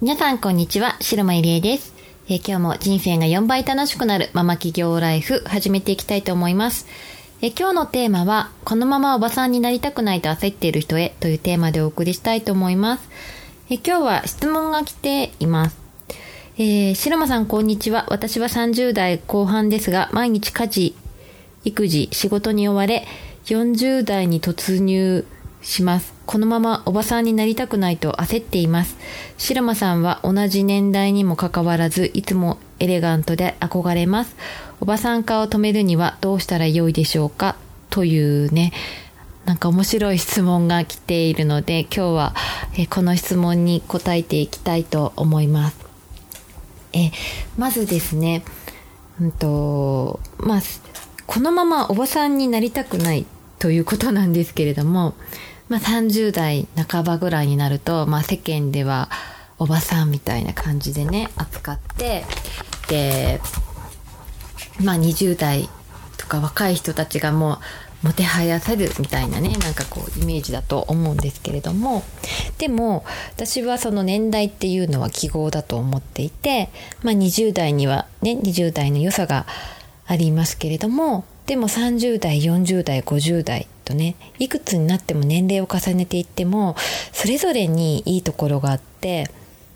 皆さんこんにちは、白間入江です。えー、今日も人生が4倍楽しくなるママ企業ライフ始めていきたいと思います。えー、今日のテーマは、このままおばさんになりたくないと焦っている人へというテーマでお送りしたいと思います。えー、今日は質問が来ています。えー、白間さんこんにちは。私は30代後半ですが、毎日家事、育児、仕事に追われ、40代に突入します。このままおばさんになりたくないと焦っています。白間さんは同じ年代にもかかわらず、いつもエレガントで憧れます。おばさん化を止めるにはどうしたらよいでしょうか？というね、なんか面白い質問が来ているので、今日はえこの質問に答えていきたいと思います。えまずですね、うんと、まあ、このままおばさんになりたくないということなんですけれども、まあ、30代半ばぐらいになると、まあ、世間ではおばさんみたいな感じでね扱ってで、まあ、20代とか若い人たちがもうもてはやさるみたいなねなんかこうイメージだと思うんですけれども。でも私はその年代っていうのは記号だと思っていて、まあ、20代にはね20代の良さがありますけれどもでも30代40代50代とねいくつになっても年齢を重ねていってもそれぞれにいいところがあって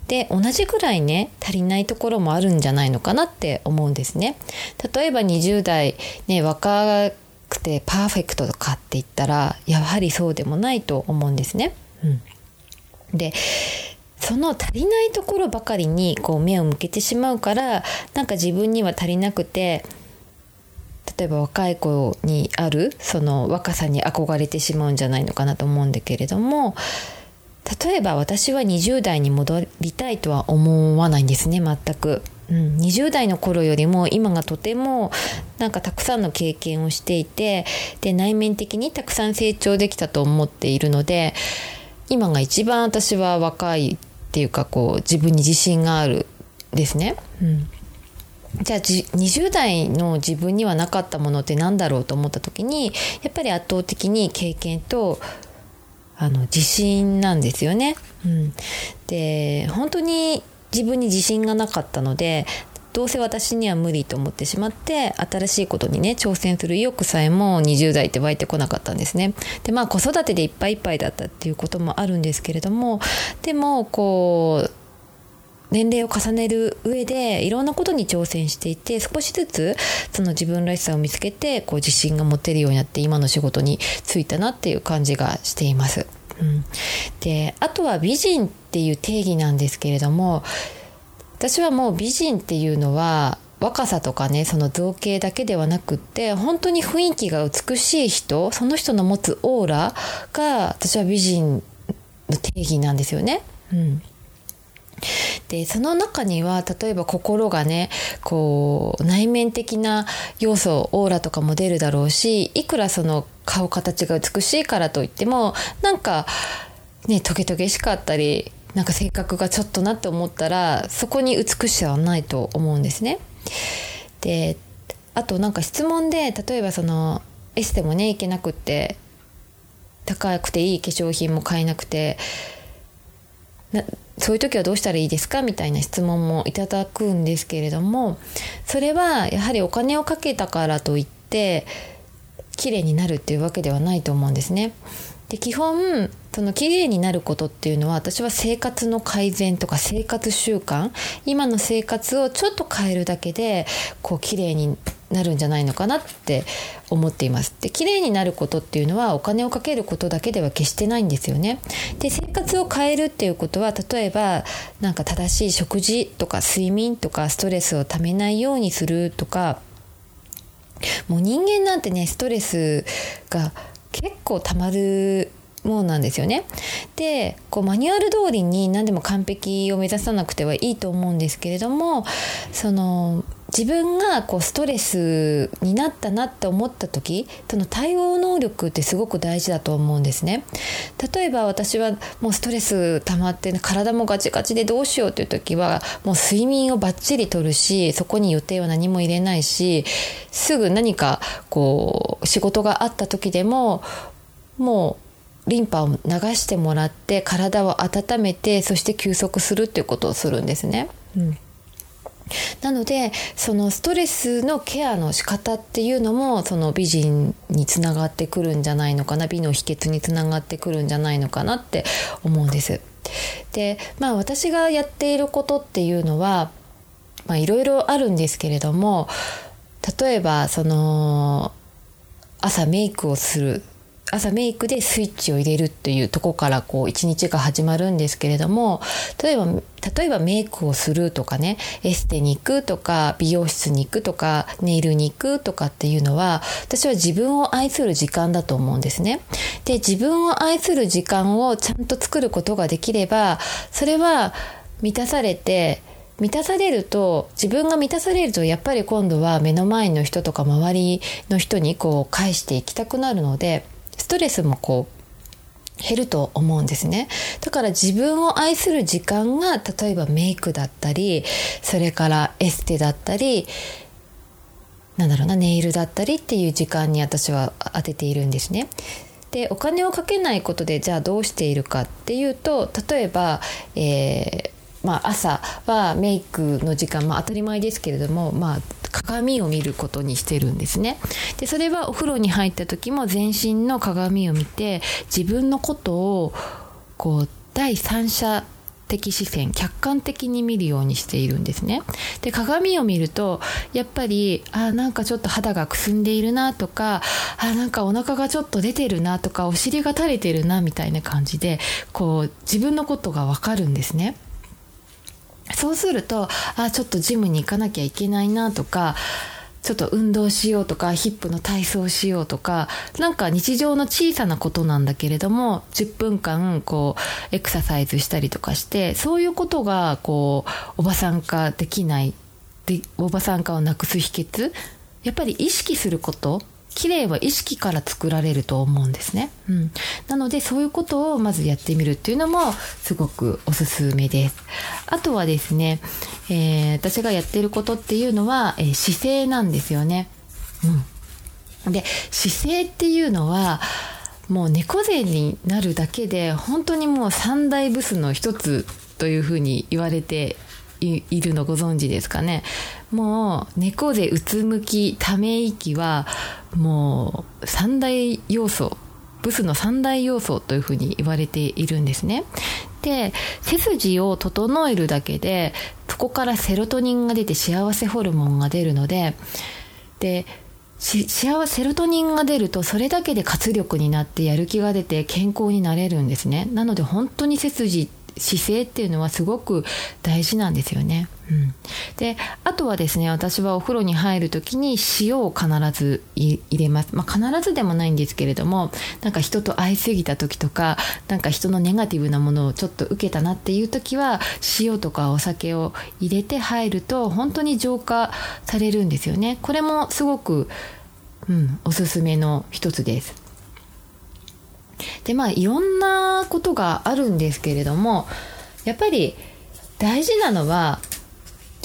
で同じぐらいね足りないところもあるんじゃないのかなって思うんですね。例えば20代ね若くてパーフェクトとかって言ったらやはりそうでもないと思うんですね。うん、でその足りないところばかりにこう目を向けてしまうからなんか自分には足りなくて例えば若い子にあるその若さに憧れてしまうんじゃないのかなと思うんだけれども例えば私は20代に戻りたいとは思わないんですね全く。うん、20代の頃よりも今がとてもなんかたくさんの経験をしていてで内面的にたくさん成長できたと思っているので今が一番私は若いっていうかこう自分に自信があるですね。うんじゃあ20代の自分にはなかったものって何だろうと思った時にやっぱり圧倒的に経験とあの自信なんですよね。うん、で本当に自分に自信がなかったのでどうせ私には無理と思ってしまって新しいことにね挑戦する意欲さえも20代って湧いてこなかったんですね。でまあ子育てでいっぱいいっぱいだったっていうこともあるんですけれどもでもこう年齢を重ねる上でいろんなことに挑戦していて少しずつその自分らしさを見つけてこう自信が持てるようになって今の仕事に就いたなっていう感じがしています。うん、であとは美人っていう定義なんですけれども私はもう美人っていうのは若さとかねその造形だけではなくって本当に雰囲気が美しい人その人の持つオーラが私は美人の定義なんですよね。うん、でその中には例えば心がねこう内面的な要素オーラとかも出るだろうしいくらその顔形が美しいからといってもなんかねトゲトゲしかったりなんか性格がちょっとなって思ったらそこに美しさはないと思うんですね。であとなんか質問で例えばそのエステもね行けなくって高くていい化粧品も買えなくてそういう時はどうしたらいいですかみたいな質問もいただくんですけれどもそれはやはりお金をかけたからといって綺麗になるっていうわけではないと思うんですね。で基本その綺麗になることっていうのは私は生活の改善とか生活習慣今の生活をちょっと変えるだけでこう綺麗になるんじゃないのかなって思っています。で綺麗になることっていうのはお金をかけることだけでは決してないんですよね。で生活を変えるっていうことは例えばなんか正しい食事とか睡眠とかストレスをためないようにするとかもう人間なんてねストレスが結構たまるものなんですよね。でこうマニュアル通りに何でも完璧を目指さなくてはいいと思うんですけれどもその自分がこうストレスになったなって思った時その対応能力ってすごく大事だと思うんですね。例えば私はもうストレス溜まって体もガチガチでどうしようっていう時はもう睡眠をバッチリとるしそこに予定は何も入れないしすぐ何かこう仕事があった時でももうリンパを流してもらって体を温めてそして休息するっていうことをするんですね。うんなのでそのストレスのケアの仕方っていうのもその美人につながってくるんじゃないのかな美の秘訣につながってくるんじゃないのかなって思うんです。でまあ私がやっていることっていうのはいろいろあるんですけれども例えばその朝メイクをする朝メイクでスイッチを入れるっていうとこからこう一日が始まるんですけれども例えば例えばメイクをするとかねエステに行くとか美容室に行くとかネイルに行くとかっていうのは私は自分を愛する時間だと思うんですね。で自分を愛する時間をちゃんと作ることができればそれは満たされて満たされると自分が満たされるとやっぱり今度は目の前の人とか周りの人にこう返していきたくなるのでストレスもこう減ると思うんですねだから自分を愛する時間が例えばメイクだったりそれからエステだったりなんだろうなネイルだったりっていう時間に私は当てているんですね。でお金をかけないことでじゃあどうしているかっていうと例えば、えーまあ、朝はメイクの時間、まあ、当たり前ですけれども、まあ、鏡を見ることにしてるんですね。でそれはお風呂に入った時も全身の鏡を見て自分のことをこう第三者的視線客観的に見るようにしているんですねで鏡を見るとやっぱりあなんかちょっと肌がくすんでいるなとかあなんかお腹がちょっと出てるなとかお尻が垂れてるなみたいな感じでこう自分のことがわかるんですねそうするとあちょっとジムに行かなきゃいけないなとかちょっと運動しようとかヒップの体操しようとかなんか日常の小さなことなんだけれども10分間こうエクササイズしたりとかしてそういうことがこうおばさん化できないでおばさん化をなくす秘訣？やっぱり意識すること綺麗は意識から作られると思うんですね。うん。なのでそういうことをまずやってみるっていうのもすごくおすすめです。あとはですね、えー、私がやってることっていうのは、えー、姿勢なんですよね。うん。で、姿勢っていうのは、もう猫背になるだけで本当にもう三大ブスの一つというふうに言われているのご存知ですかね？もう猫背うつむきため息はもう三大要素ブスの三大要素というふうに言われているんですね。で背筋を整えるだけでそこからセロトニンが出て幸せホルモンが出るのでで幸せセロトニンが出るとそれだけで活力になってやる気が出て健康になれるんですね。なので本当に背筋姿勢っていうのはすごく大事なんですよね。うん、であとはですね私はお風呂に入る時に塩を必ず入れます、まあ、必ずでもないんですけれどもなんか人と会いすぎた時とかなんか人のネガティブなものをちょっと受けたなっていう時は塩とかお酒を入れて入ると本当に浄化されるんですよね。これもすごく、うん、おすすめの一つです。でまあいろんなことがあるんですけれどもやっぱり大事なのは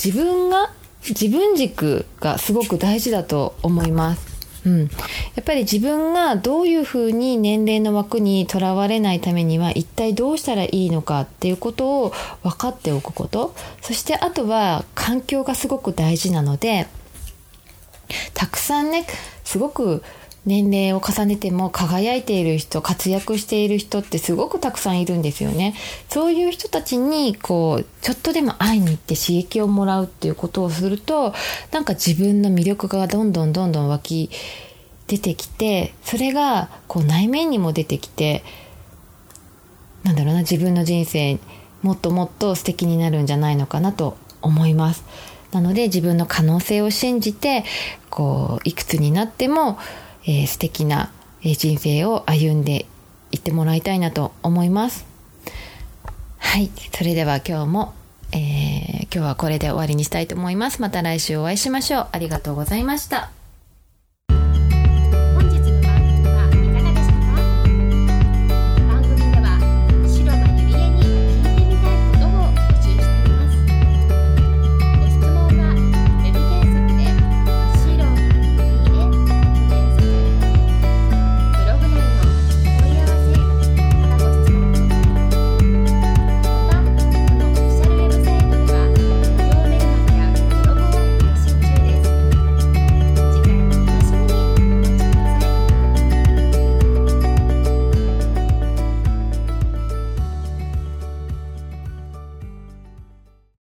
自分が自分軸がすごく大事だと思います。うん、やっぱり自分がどういうふうに年齢の枠にとらわれないためには一体どうしたらいいのかっていうことを分かっておくことそしてあとは環境がすごく大事なのでたくさんねすごく年齢を重ねても輝いている人活躍している人ってすごくたくさんいるんですよねそういう人たちにこうちょっとでも会いに行って刺激をもらうっていうことをするとなんか自分の魅力がどんどんどんどん湧き出てきてそれがこう内面にも出てきてなんだろうな自分の人生もっともっと素敵になるんじゃないのかなと思います。なので自分の可能性を信じて、こう、いくつになっても、えー、素敵な人生を歩んでいってもらいたいなと思います。はい。それでは今日も、えー、今日はこれで終わりにしたいと思います。また来週お会いしましょう。ありがとうございました。